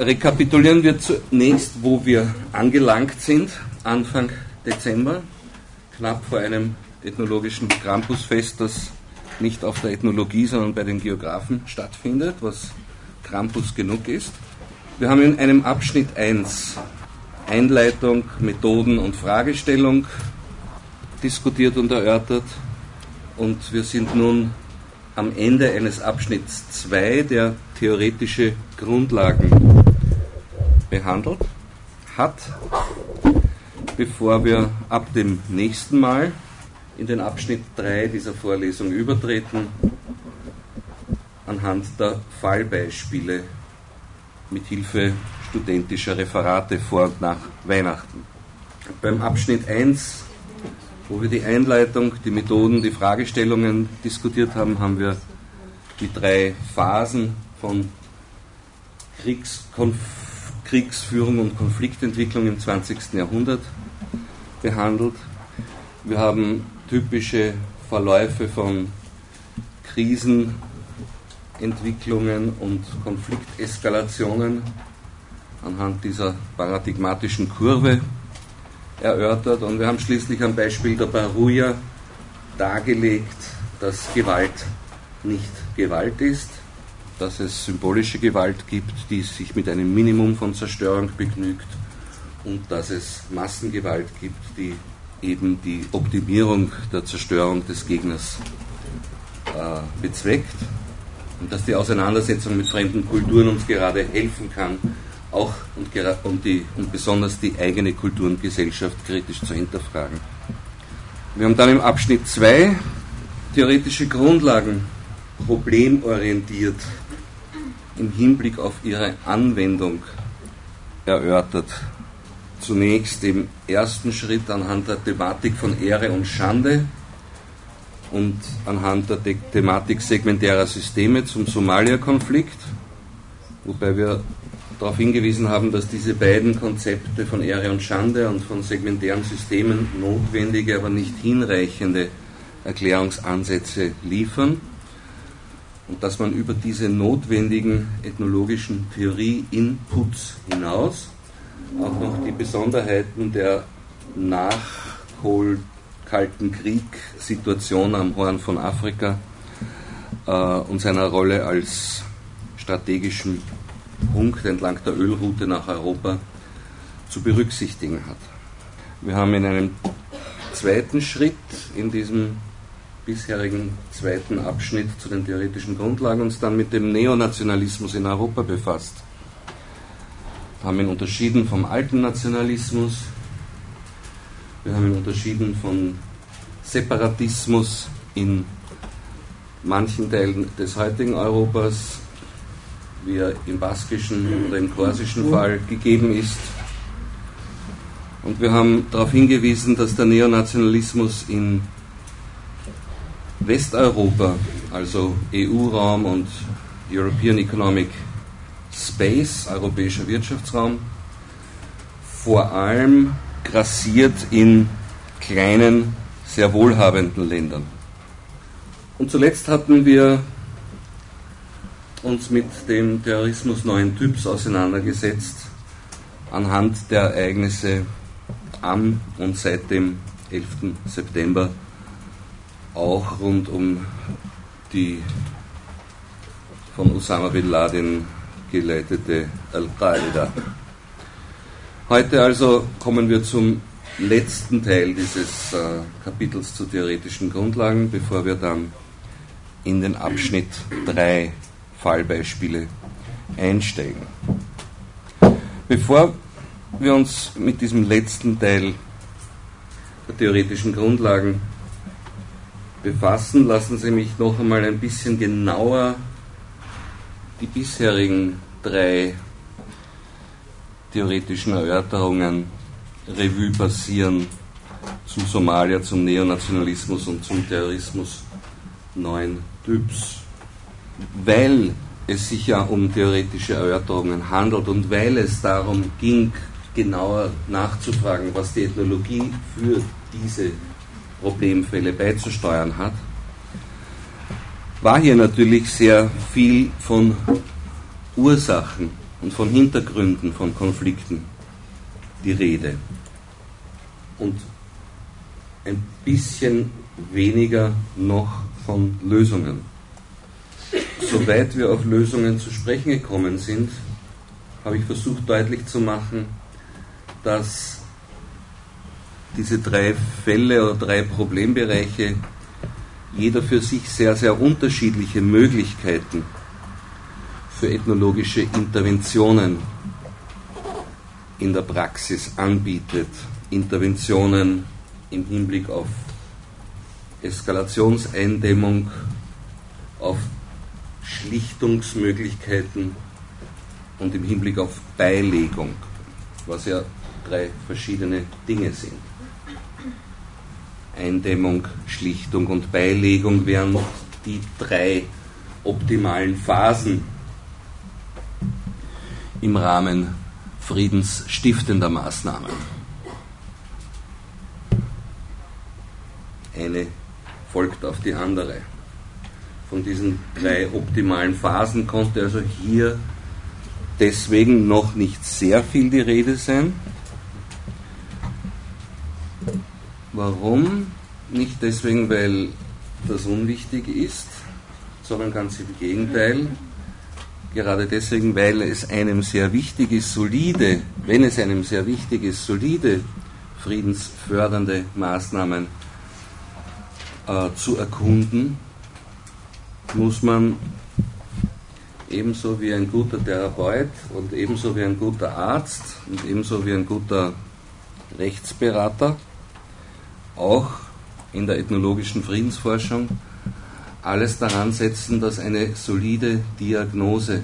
rekapitulieren wir zunächst, wo wir angelangt sind, Anfang Dezember, knapp vor einem ethnologischen Krampusfest, das nicht auf der Ethnologie, sondern bei den Geografen stattfindet, was Krampus genug ist. Wir haben in einem Abschnitt 1 Einleitung, Methoden und Fragestellung diskutiert und erörtert und wir sind nun am Ende eines Abschnitts 2, der theoretische Grundlagen behandelt hat, bevor wir ab dem nächsten Mal in den Abschnitt 3 dieser Vorlesung übertreten, anhand der Fallbeispiele mit Hilfe studentischer Referate vor und nach Weihnachten. Beim Abschnitt 1, wo wir die Einleitung, die Methoden, die Fragestellungen diskutiert haben, haben wir die drei Phasen von Kriegskonf Kriegsführung und Konfliktentwicklung im 20. Jahrhundert behandelt. Wir haben typische Verläufe von Krisenentwicklungen und Konflikteskalationen anhand dieser paradigmatischen Kurve erörtert und wir haben schließlich am Beispiel der Baruja dargelegt, dass Gewalt nicht Gewalt ist, dass es symbolische Gewalt gibt, die sich mit einem Minimum von Zerstörung begnügt und dass es Massengewalt gibt, die eben die Optimierung der Zerstörung des Gegners äh, bezweckt und dass die Auseinandersetzung mit fremden Kulturen uns gerade helfen kann, auch und, und, die, und besonders die eigene Kultur und Gesellschaft kritisch zu hinterfragen. Wir haben dann im Abschnitt 2 theoretische Grundlagen problemorientiert im Hinblick auf ihre Anwendung erörtert. Zunächst im ersten Schritt anhand der Thematik von Ehre und Schande und anhand der The Thematik segmentärer Systeme zum Somalia-Konflikt, wobei wir darauf hingewiesen haben, dass diese beiden Konzepte von Ehre und Schande und von segmentären Systemen notwendige, aber nicht hinreichende Erklärungsansätze liefern und dass man über diese notwendigen ethnologischen Theorie-Inputs hinaus auch noch die Besonderheiten der Nachhol-Kalten Krieg-Situation am Horn von Afrika äh, und seiner Rolle als strategischen Punkt entlang der Ölroute nach Europa zu berücksichtigen hat. Wir haben in einem zweiten Schritt in diesem bisherigen zweiten Abschnitt zu den theoretischen Grundlagen uns dann mit dem Neonationalismus in Europa befasst haben ihn unterschieden vom alten Nationalismus, wir haben ihn unterschieden von Separatismus in manchen Teilen des heutigen Europas, wie er im baskischen oder im korsischen Fall gegeben ist. Und wir haben darauf hingewiesen, dass der Neonationalismus in Westeuropa, also EU-Raum und European Economic Space, europäischer Wirtschaftsraum, vor allem grassiert in kleinen, sehr wohlhabenden Ländern. Und zuletzt hatten wir uns mit dem Terrorismus neuen Typs auseinandergesetzt, anhand der Ereignisse am und seit dem 11. September, auch rund um die von Osama bin Laden geleitete Al-Qaida. Heute also kommen wir zum letzten Teil dieses äh, Kapitels zu theoretischen Grundlagen, bevor wir dann in den Abschnitt 3 Fallbeispiele einsteigen. Bevor wir uns mit diesem letzten Teil der theoretischen Grundlagen befassen, lassen Sie mich noch einmal ein bisschen genauer die bisherigen drei theoretischen Erörterungen Revue passieren zu Somalia, zum Neonationalismus und zum Terrorismus neuen Typs. Weil es sich ja um theoretische Erörterungen handelt und weil es darum ging, genauer nachzufragen, was die Ethnologie für diese Problemfälle beizusteuern hat, war hier natürlich sehr viel von Ursachen und von Hintergründen von Konflikten die Rede. Und ein bisschen weniger noch von Lösungen. Soweit wir auf Lösungen zu sprechen gekommen sind, habe ich versucht deutlich zu machen, dass diese drei Fälle oder drei Problembereiche jeder für sich sehr, sehr unterschiedliche Möglichkeiten für ethnologische Interventionen in der Praxis anbietet. Interventionen im Hinblick auf Eskalationseindämmung, auf Schlichtungsmöglichkeiten und im Hinblick auf Beilegung, was ja drei verschiedene Dinge sind. Eindämmung, Schlichtung und Beilegung wären die drei optimalen Phasen im Rahmen friedensstiftender Maßnahmen. Eine folgt auf die andere. Von diesen drei optimalen Phasen konnte also hier deswegen noch nicht sehr viel die Rede sein. Warum? Nicht deswegen, weil das unwichtig ist, sondern ganz im Gegenteil. Gerade deswegen, weil es einem sehr wichtig ist, solide, wenn es einem sehr wichtig ist, solide friedensfördernde Maßnahmen äh, zu erkunden, muss man ebenso wie ein guter Therapeut und ebenso wie ein guter Arzt und ebenso wie ein guter Rechtsberater auch in der ethnologischen Friedensforschung alles daran setzen, dass eine solide Diagnose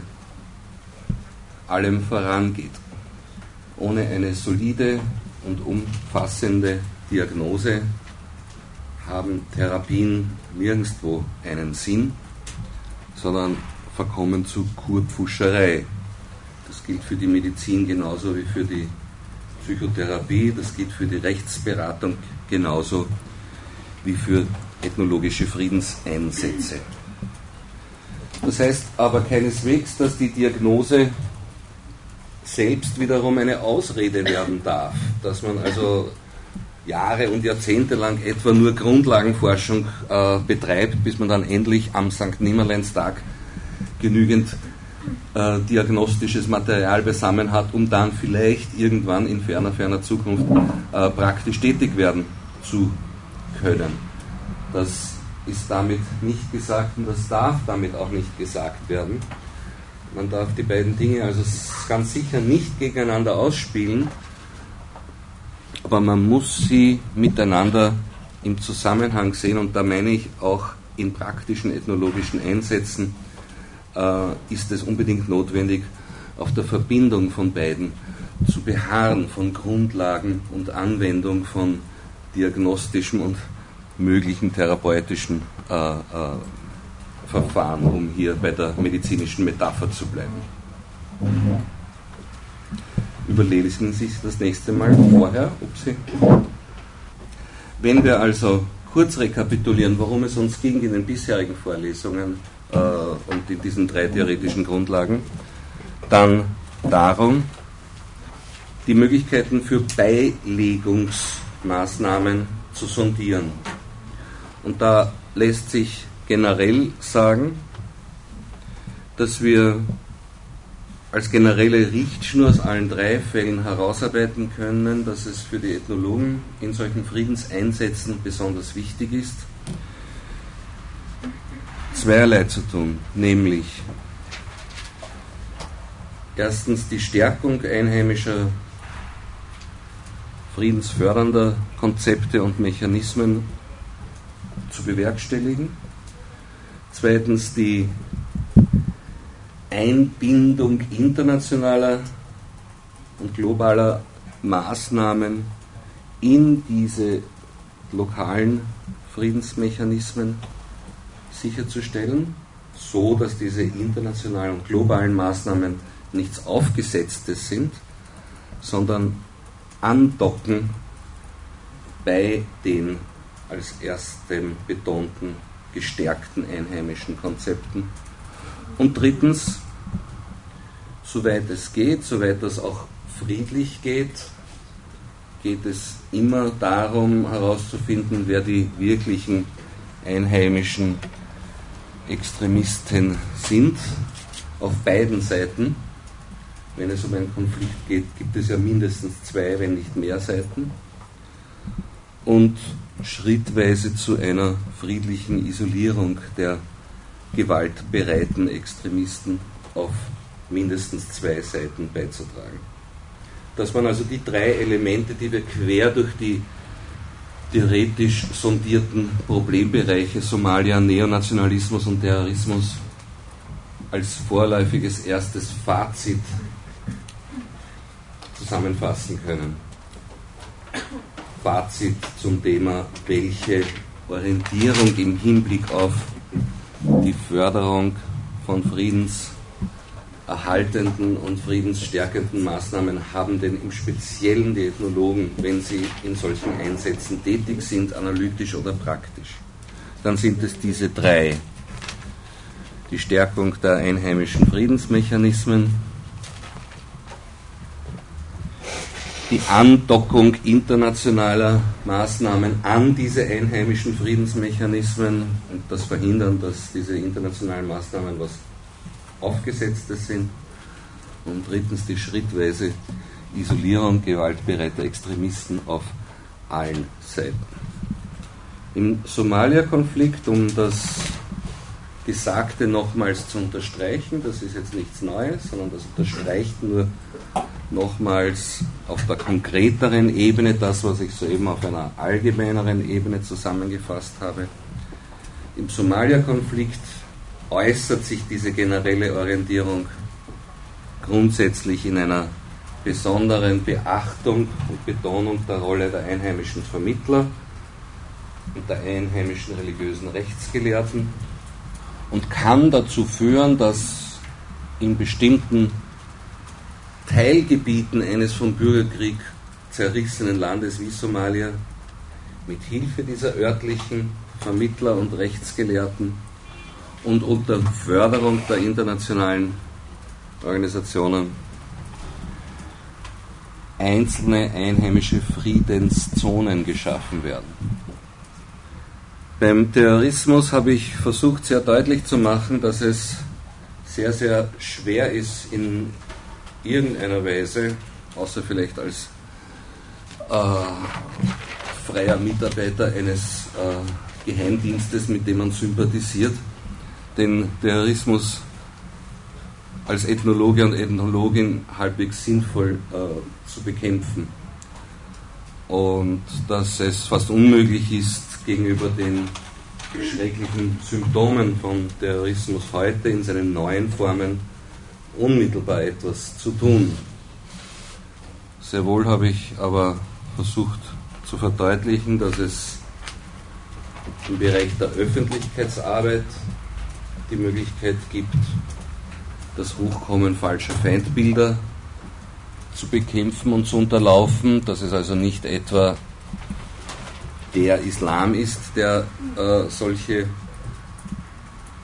allem vorangeht. Ohne eine solide und umfassende Diagnose haben Therapien nirgendwo einen Sinn, sondern verkommen zu Kurpfuscherei. Das gilt für die Medizin genauso wie für die Psychotherapie, das gilt für die Rechtsberatung genauso wie für ethnologische Friedenseinsätze. Das heißt aber keineswegs, dass die Diagnose selbst wiederum eine Ausrede werden darf, dass man also Jahre und Jahrzehnte lang etwa nur Grundlagenforschung äh, betreibt, bis man dann endlich am St. Nimmerleinstag genügend äh, diagnostisches Material beisammen hat, um dann vielleicht irgendwann in ferner, ferner Zukunft äh, praktisch tätig werden zu können. Das ist damit nicht gesagt und das darf damit auch nicht gesagt werden. Man darf die beiden Dinge also ganz sicher nicht gegeneinander ausspielen, aber man muss sie miteinander im Zusammenhang sehen und da meine ich auch in praktischen ethnologischen Einsätzen äh, ist es unbedingt notwendig, auf der Verbindung von beiden zu beharren, von Grundlagen und Anwendung von diagnostischem und möglichen therapeutischen äh, äh, Verfahren, um hier bei der medizinischen Metapher zu bleiben. Überlesen Sie sich das nächste Mal vorher, ob Sie. Wenn wir also kurz rekapitulieren, worum es uns ging in den bisherigen Vorlesungen äh, und in diesen drei theoretischen Grundlagen, dann darum, die Möglichkeiten für Beilegungsmaßnahmen zu sondieren. Und da lässt sich generell sagen, dass wir als generelle Richtschnur aus allen drei Fällen herausarbeiten können, dass es für die Ethnologen in solchen Friedenseinsätzen besonders wichtig ist, zweierlei zu tun, nämlich erstens die Stärkung einheimischer friedensfördernder Konzepte und Mechanismen zu bewerkstelligen. Zweitens die Einbindung internationaler und globaler Maßnahmen in diese lokalen Friedensmechanismen sicherzustellen, so dass diese internationalen und globalen Maßnahmen nichts Aufgesetztes sind, sondern andocken bei den als erstem betonten gestärkten einheimischen Konzepten. Und drittens, soweit es geht, soweit das auch friedlich geht, geht es immer darum herauszufinden, wer die wirklichen einheimischen Extremisten sind, auf beiden Seiten. Wenn es um einen Konflikt geht, gibt es ja mindestens zwei, wenn nicht mehr Seiten. Und schrittweise zu einer friedlichen Isolierung der gewaltbereiten Extremisten auf mindestens zwei Seiten beizutragen. Dass man also die drei Elemente, die wir quer durch die theoretisch sondierten Problembereiche Somalia, Neonationalismus und Terrorismus als vorläufiges erstes Fazit zusammenfassen können. Fazit zum Thema, welche Orientierung im Hinblick auf die Förderung von friedenserhaltenden und friedensstärkenden Maßnahmen haben denn im Speziellen die Ethnologen, wenn sie in solchen Einsätzen tätig sind, analytisch oder praktisch? Dann sind es diese drei. Die Stärkung der einheimischen Friedensmechanismen, die Andockung internationaler Maßnahmen an diese einheimischen Friedensmechanismen und das Verhindern, dass diese internationalen Maßnahmen was Aufgesetztes sind. Und drittens die schrittweise Isolierung gewaltbereiter Extremisten auf allen Seiten. Im Somalia-Konflikt, um das Gesagte nochmals zu unterstreichen, das ist jetzt nichts Neues, sondern das unterstreicht nur nochmals auf der konkreteren Ebene das, was ich soeben auf einer allgemeineren Ebene zusammengefasst habe. Im Somalia-Konflikt äußert sich diese generelle Orientierung grundsätzlich in einer besonderen Beachtung und Betonung der Rolle der einheimischen Vermittler und der einheimischen religiösen Rechtsgelehrten und kann dazu führen, dass in bestimmten Teilgebieten eines vom Bürgerkrieg zerrissenen Landes wie Somalia mit Hilfe dieser örtlichen Vermittler und Rechtsgelehrten und unter Förderung der internationalen Organisationen einzelne einheimische Friedenszonen geschaffen werden. Beim Terrorismus habe ich versucht sehr deutlich zu machen, dass es sehr, sehr schwer ist, in irgendeiner Weise, außer vielleicht als äh, freier Mitarbeiter eines äh, Geheimdienstes, mit dem man sympathisiert, den Terrorismus als Ethnologe und Ethnologin halbwegs sinnvoll äh, zu bekämpfen. Und dass es fast unmöglich ist, gegenüber den schrecklichen Symptomen von Terrorismus heute in seinen neuen Formen unmittelbar etwas zu tun. Sehr wohl habe ich aber versucht zu verdeutlichen, dass es im Bereich der Öffentlichkeitsarbeit die Möglichkeit gibt, das Hochkommen falscher Feindbilder zu bekämpfen und zu unterlaufen, dass es also nicht etwa der Islam ist, der äh, solche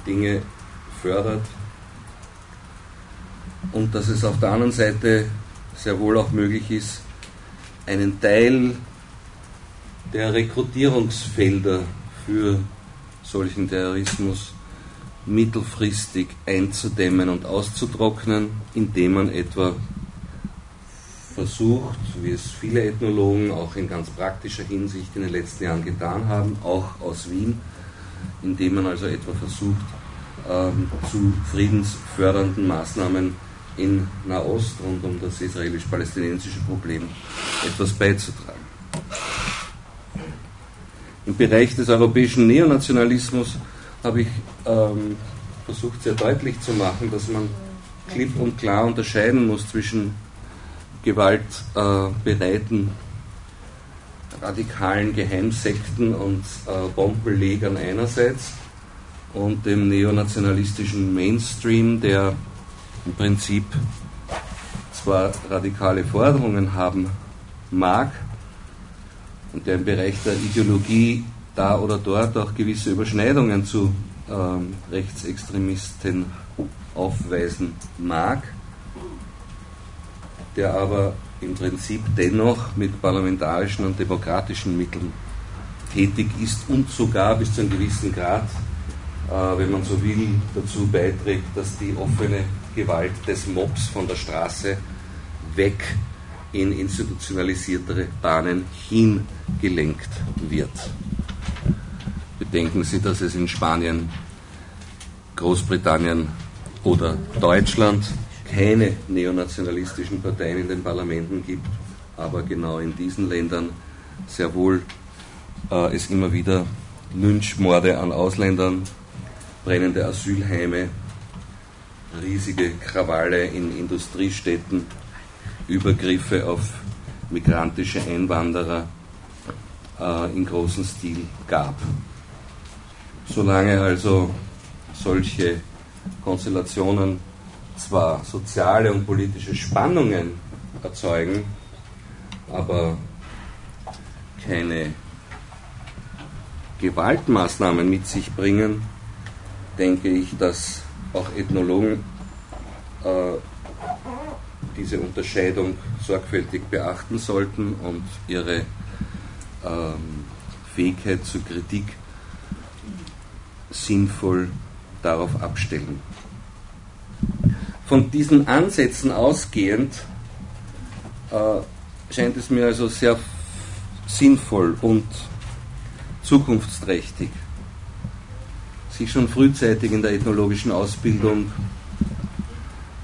Dinge fördert, und dass es auf der anderen Seite sehr wohl auch möglich ist, einen Teil der Rekrutierungsfelder für solchen Terrorismus mittelfristig einzudämmen und auszutrocknen, indem man etwa versucht, wie es viele Ethnologen auch in ganz praktischer Hinsicht in den letzten Jahren getan haben, auch aus Wien, indem man also etwa versucht, ähm, zu friedensfördernden Maßnahmen in Nahost rund um das israelisch-palästinensische Problem etwas beizutragen. Im Bereich des europäischen Neonationalismus habe ich ähm, versucht sehr deutlich zu machen, dass man klipp und klar unterscheiden muss zwischen gewaltbereiten äh, radikalen Geheimsekten und äh, Bombenlegern einerseits und dem neonationalistischen Mainstream, der im Prinzip zwar radikale Forderungen haben mag und der im Bereich der Ideologie da oder dort auch gewisse Überschneidungen zu ähm, Rechtsextremisten aufweisen mag, der aber im Prinzip dennoch mit parlamentarischen und demokratischen Mitteln tätig ist und sogar bis zu einem gewissen Grad, äh, wenn man so will, dazu beiträgt, dass die offene Gewalt des Mobs von der Straße weg in institutionalisiertere Bahnen hingelenkt wird. Bedenken Sie, dass es in Spanien, Großbritannien oder Deutschland keine neonationalistischen Parteien in den Parlamenten gibt, aber genau in diesen Ländern sehr wohl äh, es immer wieder Lynchmorde an Ausländern, brennende Asylheime, riesige Krawalle in Industriestädten, Übergriffe auf migrantische Einwanderer äh, in großem Stil gab. Solange also solche Konstellationen zwar soziale und politische Spannungen erzeugen, aber keine Gewaltmaßnahmen mit sich bringen, denke ich, dass auch Ethnologen äh, diese Unterscheidung sorgfältig beachten sollten und ihre ähm, Fähigkeit zur Kritik sinnvoll darauf abstellen. Von diesen Ansätzen ausgehend äh, scheint es mir also sehr sinnvoll und zukunftsträchtig, sich schon frühzeitig in der ethnologischen Ausbildung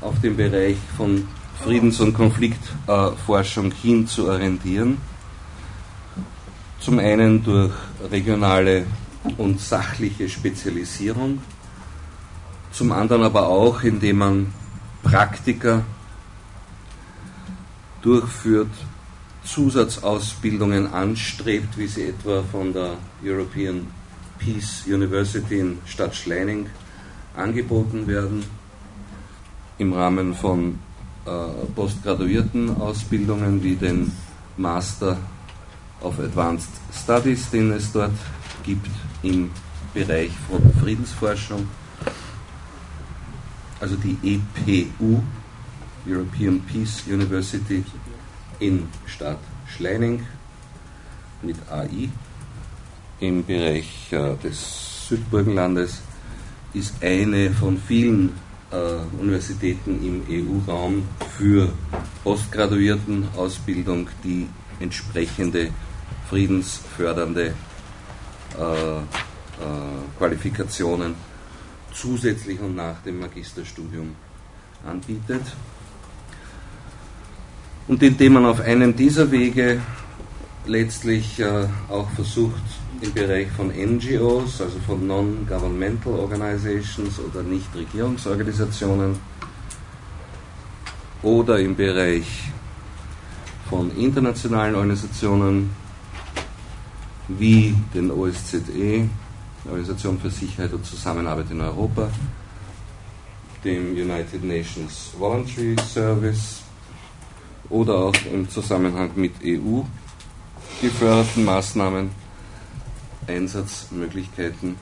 auf den Bereich von Friedens- und Konfliktforschung hin zu orientieren. Zum einen durch regionale und sachliche Spezialisierung, zum anderen aber auch, indem man Praktika durchführt, Zusatzausbildungen anstrebt, wie sie etwa von der European Peace University in Stadt Schleining angeboten werden, im Rahmen von äh, postgraduierten Ausbildungen wie den Master of Advanced Studies, den es dort gibt im Bereich von Friedensforschung, also die EPU, European Peace University in Stadt Schleining mit AI im Bereich äh, des Südburgenlandes ist eine von vielen äh, Universitäten im EU-Raum für Postgraduiertenausbildung, die entsprechende friedensfördernde äh, Qualifikationen zusätzlich und nach dem Magisterstudium anbietet. Und indem man auf einem dieser Wege letztlich auch versucht, im Bereich von NGOs, also von Non-Governmental Organizations oder Nichtregierungsorganisationen. Oder im Bereich von internationalen Organisationen wie den OSZE, Organisation für Sicherheit und Zusammenarbeit in Europa, dem United Nations Voluntary Service oder auch im Zusammenhang mit EU geförderten Maßnahmen Einsatzmöglichkeiten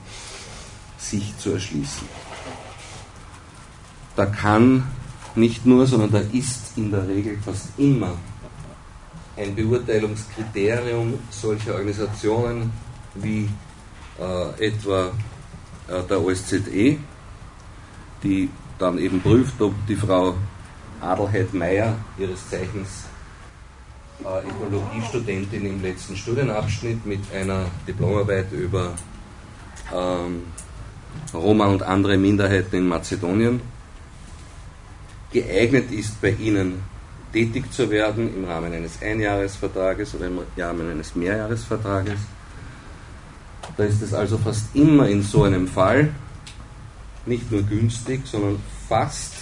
sich zu erschließen. Da kann nicht nur, sondern da ist in der Regel fast immer ein Beurteilungskriterium solcher Organisationen wie äh, etwa äh, der OSZE, die dann eben prüft, ob die Frau Adelheid Meyer, ihres Zeichens äh, Ethnologiestudentin im letzten Studienabschnitt mit einer Diplomarbeit über ähm, Roma und andere Minderheiten in Mazedonien geeignet ist, bei ihnen tätig zu werden im Rahmen eines Einjahresvertrages oder im Rahmen eines Mehrjahresvertrages. Da ist es also fast immer in so einem Fall nicht nur günstig, sondern fast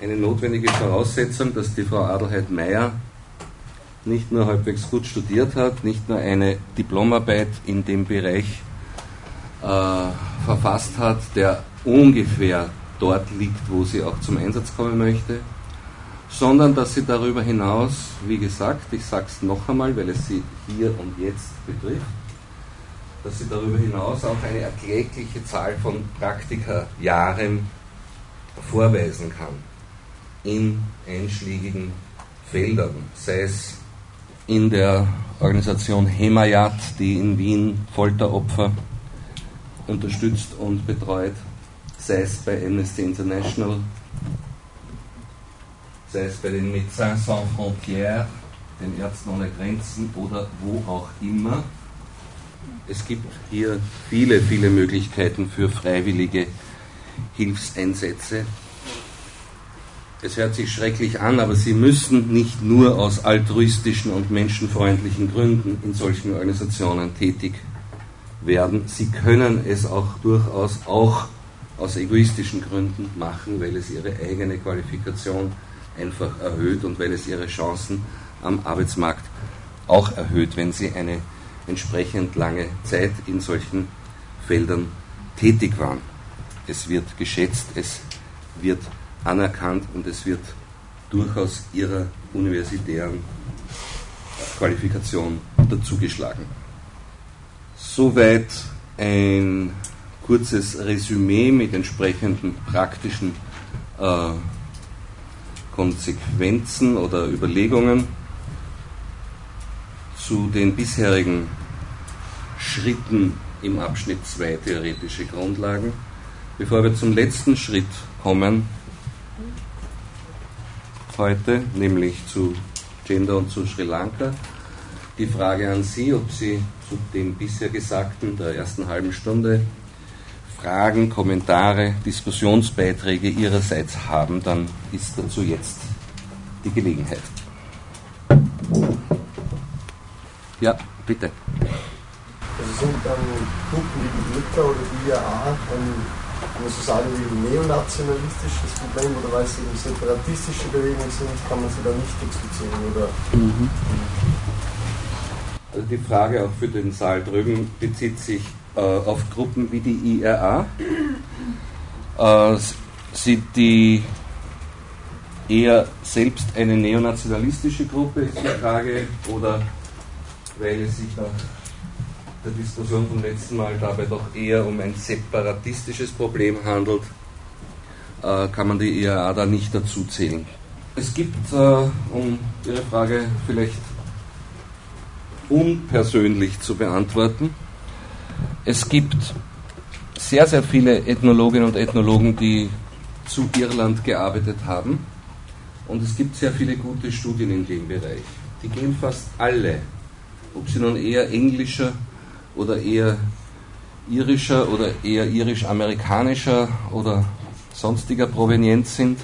eine notwendige Voraussetzung, dass die Frau Adelheid Meyer nicht nur halbwegs gut studiert hat, nicht nur eine Diplomarbeit in dem Bereich äh, verfasst hat, der ungefähr dort liegt, wo sie auch zum Einsatz kommen möchte, sondern dass sie darüber hinaus, wie gesagt, ich sage es noch einmal, weil es sie hier und jetzt betrifft, dass sie darüber hinaus auch eine erklägliche Zahl von Praktika-Jahren vorweisen kann in einschlägigen Feldern, sei es in der Organisation Hemayat, die in Wien Folteropfer unterstützt und betreut, sei es bei Amnesty International, sei es bei den Médecins Sans Frontières, den Ärzten ohne Grenzen oder wo auch immer. Es gibt hier viele, viele Möglichkeiten für freiwillige Hilfseinsätze. Es hört sich schrecklich an, aber sie müssen nicht nur aus altruistischen und menschenfreundlichen Gründen in solchen Organisationen tätig werden. Sie können es auch durchaus auch aus egoistischen Gründen machen, weil es ihre eigene Qualifikation einfach erhöht und weil es ihre Chancen am Arbeitsmarkt auch erhöht, wenn sie eine entsprechend lange Zeit in solchen Feldern tätig waren. Es wird geschätzt, es wird anerkannt und es wird durchaus ihrer universitären Qualifikation dazugeschlagen. Soweit ein kurzes Resümee mit entsprechenden praktischen äh, Konsequenzen oder Überlegungen zu den bisherigen Schritten im Abschnitt 2 theoretische Grundlagen. Bevor wir zum letzten Schritt kommen, heute, nämlich zu Gender und zu Sri Lanka, die Frage an Sie, ob Sie zu dem bisher Gesagten der ersten halben Stunde Fragen, Kommentare, Diskussionsbeiträge Ihrerseits haben, dann ist dazu jetzt die Gelegenheit. Ja, bitte. Also sind dann Gruppen wie die ETA oder die IAA dann, kann man so sagen, wie ein neonationalistisches Problem oder weil sie eben separatistische Bewegungen sind, kann man sie da nicht explizieren oder? Mhm. Also die Frage auch für den Saal drüben bezieht sich äh, auf Gruppen wie die IRA. Äh, sind die eher selbst eine neonationalistische Gruppe, ist die Frage, oder weil es sich nach der Diskussion vom letzten Mal dabei doch eher um ein separatistisches Problem handelt, äh, kann man die IAA da nicht dazu zählen. Es gibt, äh, um Ihre Frage vielleicht unpersönlich zu beantworten, es gibt sehr, sehr viele Ethnologinnen und Ethnologen, die zu Irland gearbeitet haben. Und es gibt sehr viele gute Studien in dem Bereich. Die gehen fast alle ob sie nun eher englischer oder eher irischer oder eher irisch-amerikanischer oder sonstiger Provenienz sind,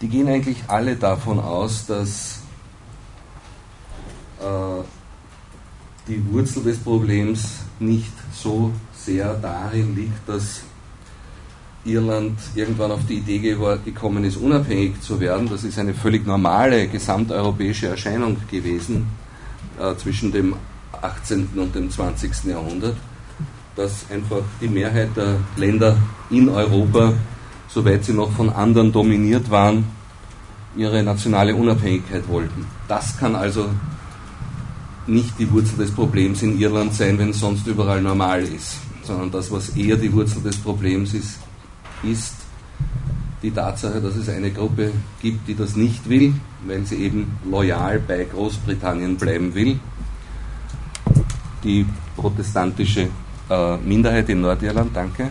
die gehen eigentlich alle davon aus, dass äh, die Wurzel des Problems nicht so sehr darin liegt, dass Irland irgendwann auf die Idee gekommen ist, unabhängig zu werden. Das ist eine völlig normale gesamteuropäische Erscheinung gewesen äh, zwischen dem 18. und dem 20. Jahrhundert, dass einfach die Mehrheit der Länder in Europa, soweit sie noch von anderen dominiert waren, ihre nationale Unabhängigkeit wollten. Das kann also nicht die Wurzel des Problems in Irland sein, wenn es sonst überall normal ist, sondern das, was eher die Wurzel des Problems ist, ist die Tatsache, dass es eine Gruppe gibt, die das nicht will, weil sie eben loyal bei Großbritannien bleiben will. Die protestantische äh, Minderheit in Nordirland, danke.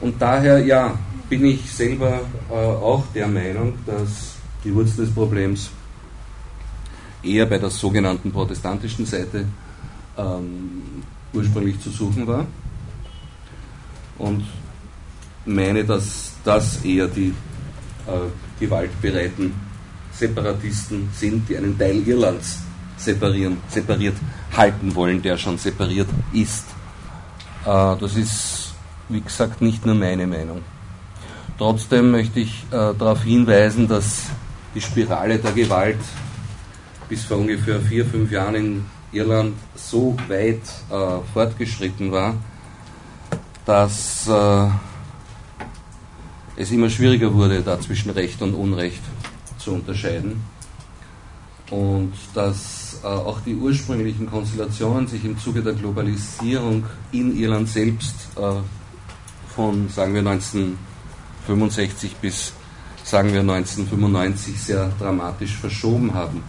Und daher, ja, bin ich selber äh, auch der Meinung, dass die Wurzel des Problems eher bei der sogenannten protestantischen Seite ähm, ursprünglich zu suchen war. Und meine, dass das eher die äh, gewaltbereiten Separatisten sind, die einen Teil Irlands separieren, separiert halten wollen, der schon separiert ist. Äh, das ist, wie gesagt, nicht nur meine Meinung. Trotzdem möchte ich äh, darauf hinweisen, dass die Spirale der Gewalt bis vor ungefähr vier, fünf Jahren in Irland so weit äh, fortgeschritten war, dass es immer schwieriger wurde, da zwischen Recht und Unrecht zu unterscheiden. Und dass äh, auch die ursprünglichen Konstellationen sich im Zuge der Globalisierung in Irland selbst äh, von, sagen wir, 1965 bis sagen wir 1995, sehr dramatisch verschoben haben.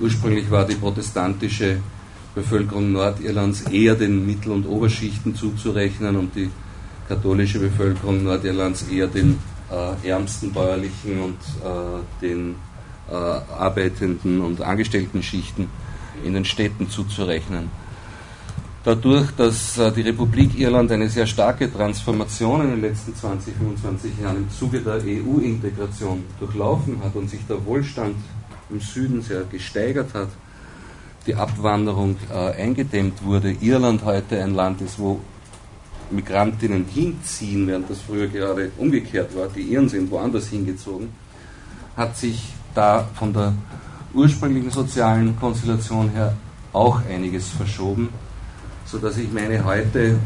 Ursprünglich war die protestantische Bevölkerung Nordirlands eher den Mittel- und Oberschichten zuzurechnen und die katholische Bevölkerung Nordirlands eher den äh, ärmsten bäuerlichen und äh, den äh, arbeitenden und angestellten Schichten in den Städten zuzurechnen. Dadurch, dass äh, die Republik Irland eine sehr starke Transformation in den letzten 20, 25 Jahren im Zuge der EU-Integration durchlaufen hat und sich der Wohlstand im Süden sehr gesteigert hat, die Abwanderung äh, eingedämmt wurde, Irland heute ein Land ist, wo Migrantinnen hinziehen, während das früher gerade umgekehrt war, die Iren sind woanders hingezogen, hat sich da von der ursprünglichen sozialen Konstellation her auch einiges verschoben, sodass ich meine, heute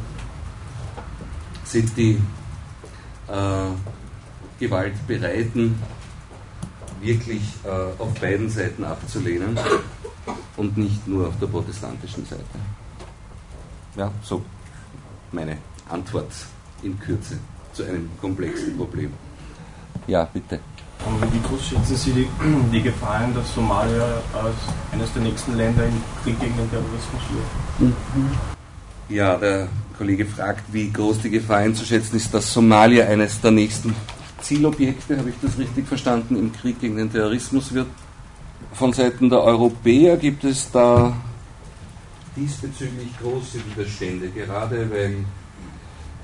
sind die äh, Gewaltbereiten wirklich äh, auf beiden Seiten abzulehnen und nicht nur auf der protestantischen Seite. Ja, so meine Antwort in Kürze zu einem komplexen Problem. Ja, bitte. Wie groß schätzen Sie die, die Gefahren, dass Somalia als eines der nächsten Länder im Krieg gegen den Terrorismus wird? Mhm. Ja, der Kollege fragt, wie groß die Gefahr einzuschätzen ist, dass Somalia eines der nächsten Zielobjekte, habe ich das richtig verstanden, im Krieg gegen den Terrorismus wird. Von Seiten der Europäer gibt es da diesbezüglich große Widerstände, gerade weil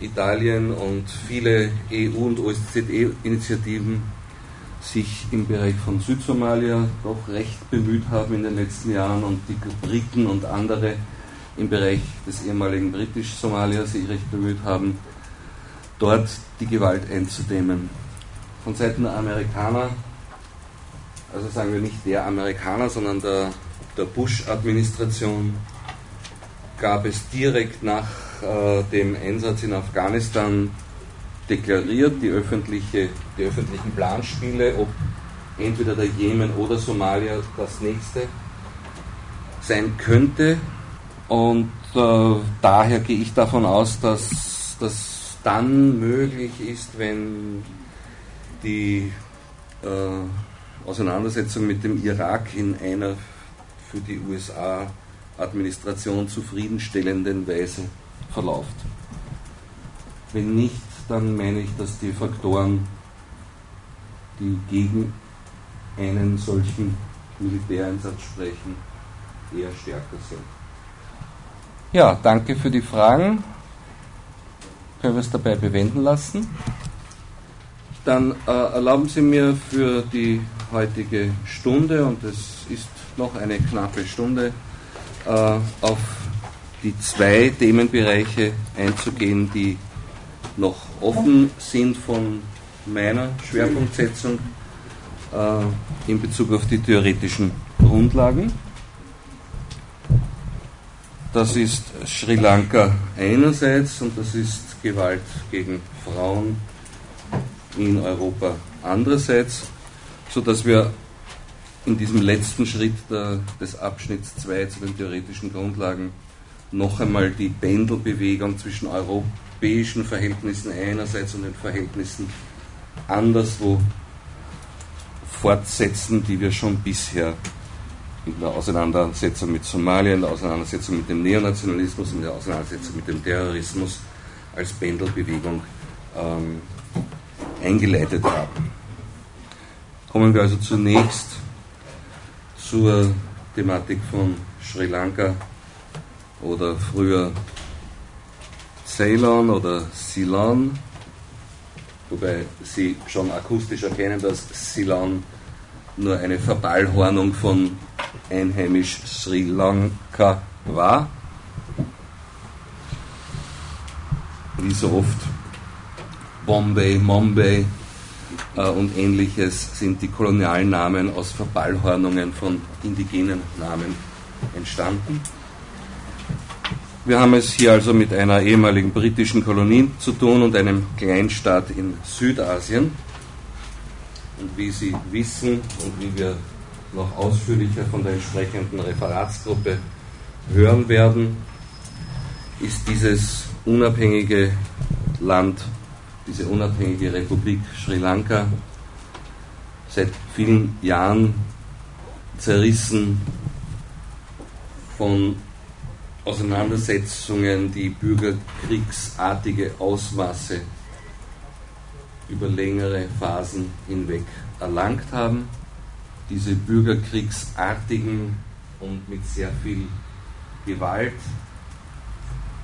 Italien und viele EU- und OSZE-Initiativen sich im Bereich von Südsomalia doch recht bemüht haben in den letzten Jahren und die Briten und andere im Bereich des ehemaligen britisch-Somalia sich recht bemüht haben, dort die Gewalt einzudämmen. Von Seiten der Amerikaner, also sagen wir nicht der Amerikaner, sondern der, der Bush-Administration, gab es direkt nach äh, dem Einsatz in Afghanistan deklariert, die, öffentliche, die öffentlichen Planspiele, ob entweder der Jemen oder Somalia das nächste sein könnte. Und äh, daher gehe ich davon aus, dass das dann möglich ist, wenn die äh, Auseinandersetzung mit dem Irak in einer für die USA Administration zufriedenstellenden Weise verläuft. Wenn nicht, dann meine ich, dass die Faktoren, die gegen einen solchen Militäreinsatz sprechen, eher stärker sind. Ja, danke für die Fragen. Können wir es dabei bewenden lassen? Dann äh, erlauben Sie mir für die heutige Stunde, und es ist noch eine knappe Stunde, äh, auf die zwei Themenbereiche einzugehen, die noch offen sind von meiner Schwerpunktsetzung äh, in Bezug auf die theoretischen Grundlagen. Das ist Sri Lanka einerseits und das ist Gewalt gegen Frauen in Europa andererseits, sodass wir in diesem letzten Schritt der, des Abschnitts 2 zu den theoretischen Grundlagen noch einmal die Pendelbewegung zwischen europäischen Verhältnissen einerseits und den Verhältnissen anderswo fortsetzen, die wir schon bisher in der Auseinandersetzung mit Somalia, in der Auseinandersetzung mit dem Neonationalismus, in der Auseinandersetzung mit dem Terrorismus als Pendelbewegung ähm, eingeleitet haben. Kommen wir also zunächst zur Thematik von Sri Lanka oder früher Ceylon oder Ceylon, wobei Sie schon akustisch erkennen, dass Ceylon nur eine Verballhornung von einheimisch Sri Lanka war. Wie so oft Bombay, Mumbai äh, und ähnliches sind die kolonialen Namen aus Verballhornungen von indigenen Namen entstanden. Wir haben es hier also mit einer ehemaligen britischen Kolonie zu tun und einem Kleinstaat in Südasien. Und wie Sie wissen und wie wir noch ausführlicher von der entsprechenden Referatsgruppe hören werden, ist dieses unabhängige Land, diese unabhängige Republik Sri Lanka seit vielen Jahren zerrissen von Auseinandersetzungen, die bürgerkriegsartige Ausmaße über längere Phasen hinweg erlangt haben. Diese bürgerkriegsartigen und mit sehr viel Gewalt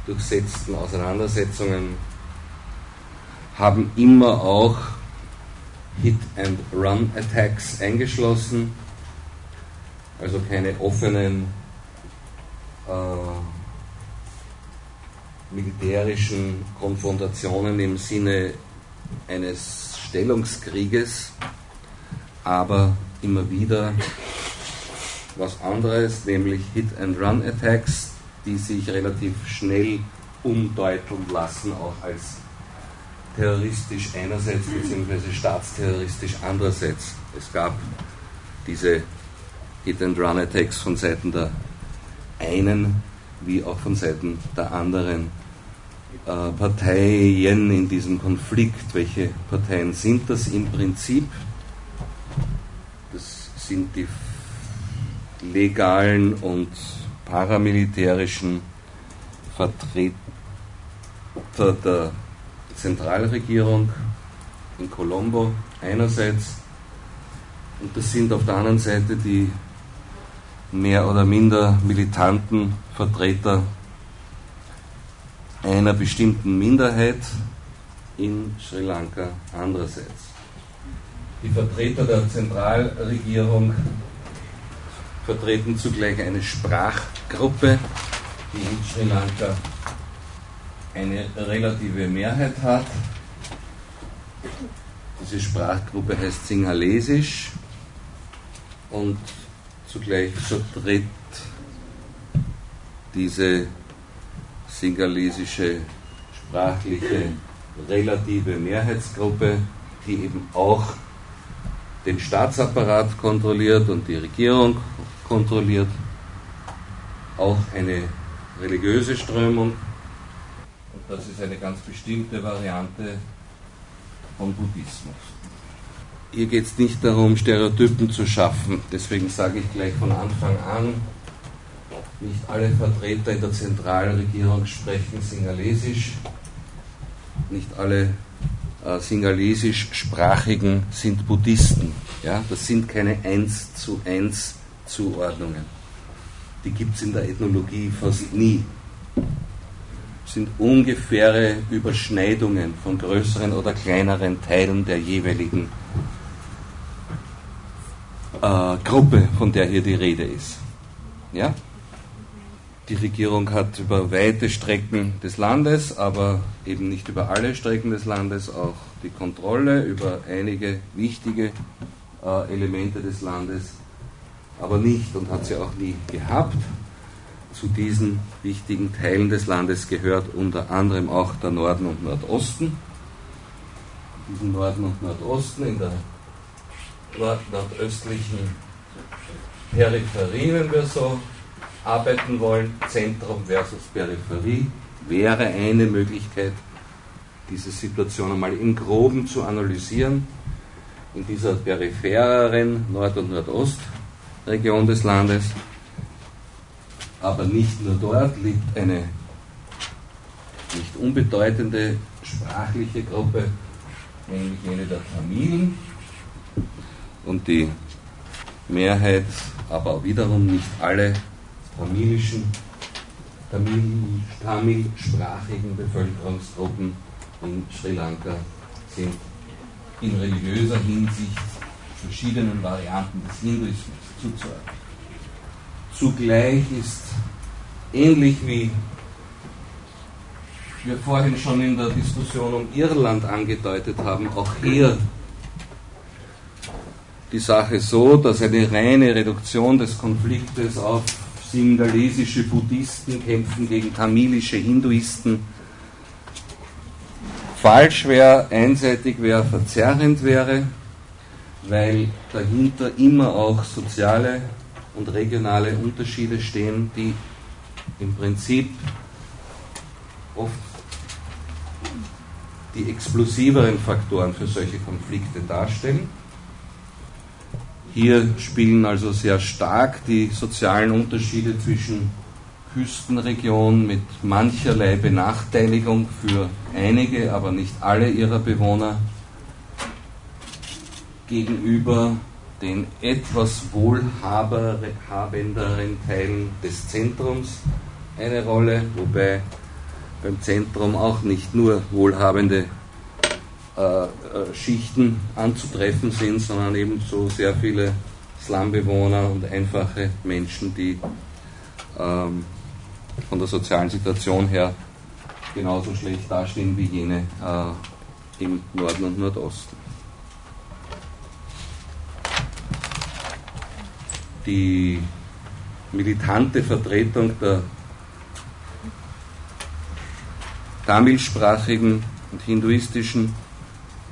durchsetzten Auseinandersetzungen haben immer auch Hit-and-Run-Attacks eingeschlossen, also keine offenen äh, militärischen Konfrontationen im Sinne eines Stellungskrieges, aber immer wieder was anderes, nämlich Hit-and-Run-Attacks, die sich relativ schnell umdeuten lassen, auch als terroristisch einerseits bzw. staatsterroristisch andererseits. Es gab diese Hit-and-Run-Attacks von Seiten der einen wie auch von Seiten der anderen äh, Parteien in diesem Konflikt. Welche Parteien sind das im Prinzip? Das sind die legalen und paramilitärischen Vertreter der Zentralregierung in Colombo einerseits und das sind auf der anderen Seite die mehr oder minder militanten Vertreter einer bestimmten Minderheit in Sri Lanka andererseits. Die Vertreter der Zentralregierung vertreten zugleich eine Sprachgruppe, die in Sri Lanka eine relative Mehrheit hat. Diese Sprachgruppe heißt Sinhalesisch und zugleich vertritt diese singalesische sprachliche relative Mehrheitsgruppe, die eben auch den Staatsapparat kontrolliert und die Regierung kontrolliert, auch eine religiöse Strömung. Und das ist eine ganz bestimmte Variante von Buddhismus. Hier geht es nicht darum, Stereotypen zu schaffen. Deswegen sage ich gleich von Anfang an, nicht alle Vertreter in der Zentralregierung sprechen Singalesisch. Nicht alle äh, Singalesisch-Sprachigen sind Buddhisten. Ja? Das sind keine 1 zu 1 Zuordnungen. Die gibt es in der Ethnologie fast nie. Das sind ungefähre Überschneidungen von größeren oder kleineren Teilen der jeweiligen äh, Gruppe, von der hier die Rede ist. Ja? Die Regierung hat über weite Strecken des Landes, aber eben nicht über alle Strecken des Landes, auch die Kontrolle über einige wichtige äh, Elemente des Landes, aber nicht und hat sie auch nie gehabt. Zu diesen wichtigen Teilen des Landes gehört unter anderem auch der Norden und Nordosten. Diesen Norden und Nordosten in der nord nordöstlichen Peripherie, wenn wir so arbeiten wollen, Zentrum versus Peripherie, wäre eine Möglichkeit, diese Situation einmal im Groben zu analysieren. In dieser periphereren Nord- und Nordostregion des Landes, aber nicht nur dort, liegt eine nicht unbedeutende sprachliche Gruppe, nämlich jene der Tamilen. Und die Mehrheit, aber wiederum nicht alle tamilischen, tamilsprachigen Bevölkerungsgruppen in Sri Lanka sind in religiöser Hinsicht verschiedenen Varianten des Hinduismus zuzuordnen. Zugleich ist ähnlich wie wir vorhin schon in der Diskussion um Irland angedeutet haben, auch hier die Sache so, dass eine reine Reduktion des Konfliktes auf singalesische Buddhisten kämpfen gegen tamilische Hinduisten falsch wäre, einseitig wäre, verzerrend wäre, weil dahinter immer auch soziale und regionale Unterschiede stehen, die im Prinzip oft die explosiveren Faktoren für solche Konflikte darstellen. Hier spielen also sehr stark die sozialen Unterschiede zwischen Küstenregionen mit mancherlei Benachteiligung für einige, aber nicht alle ihrer Bewohner gegenüber den etwas wohlhabenderen Teilen des Zentrums eine Rolle, wobei beim Zentrum auch nicht nur wohlhabende Schichten anzutreffen sind, sondern ebenso sehr viele Slumbewohner und einfache Menschen, die ähm, von der sozialen Situation her genauso schlecht dastehen wie jene äh, im Norden und Nordosten. Die militante Vertretung der tamilsprachigen und hinduistischen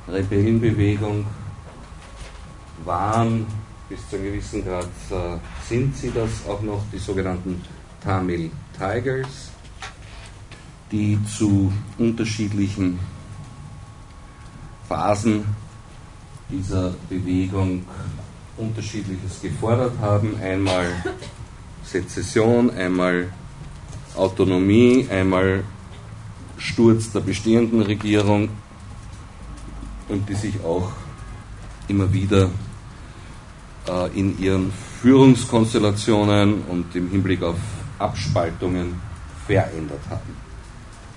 Rebellenbewegung waren, bis zu einem gewissen Grad äh, sind sie das auch noch, die sogenannten Tamil Tigers, die zu unterschiedlichen Phasen dieser Bewegung unterschiedliches gefordert haben. Einmal Sezession, einmal Autonomie, einmal Sturz der bestehenden Regierung und die sich auch immer wieder äh, in ihren Führungskonstellationen und im Hinblick auf Abspaltungen verändert haben.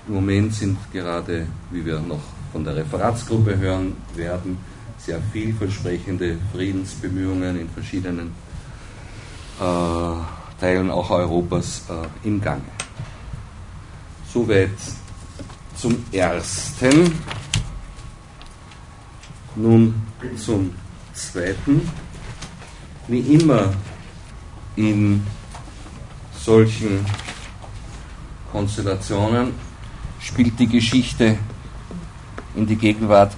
Im Moment sind gerade, wie wir noch von der Referatsgruppe hören werden, sehr vielversprechende Friedensbemühungen in verschiedenen äh, Teilen auch Europas äh, im Gange. Soweit zum Ersten. Nun zum Zweiten. Wie immer in solchen Konstellationen spielt die Geschichte in die Gegenwart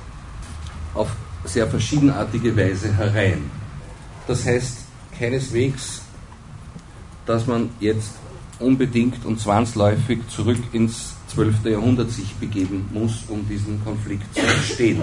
auf sehr verschiedenartige Weise herein. Das heißt keineswegs, dass man jetzt unbedingt und zwangsläufig zurück ins 12. Jahrhundert sich begeben muss, um diesen Konflikt zu verstehen.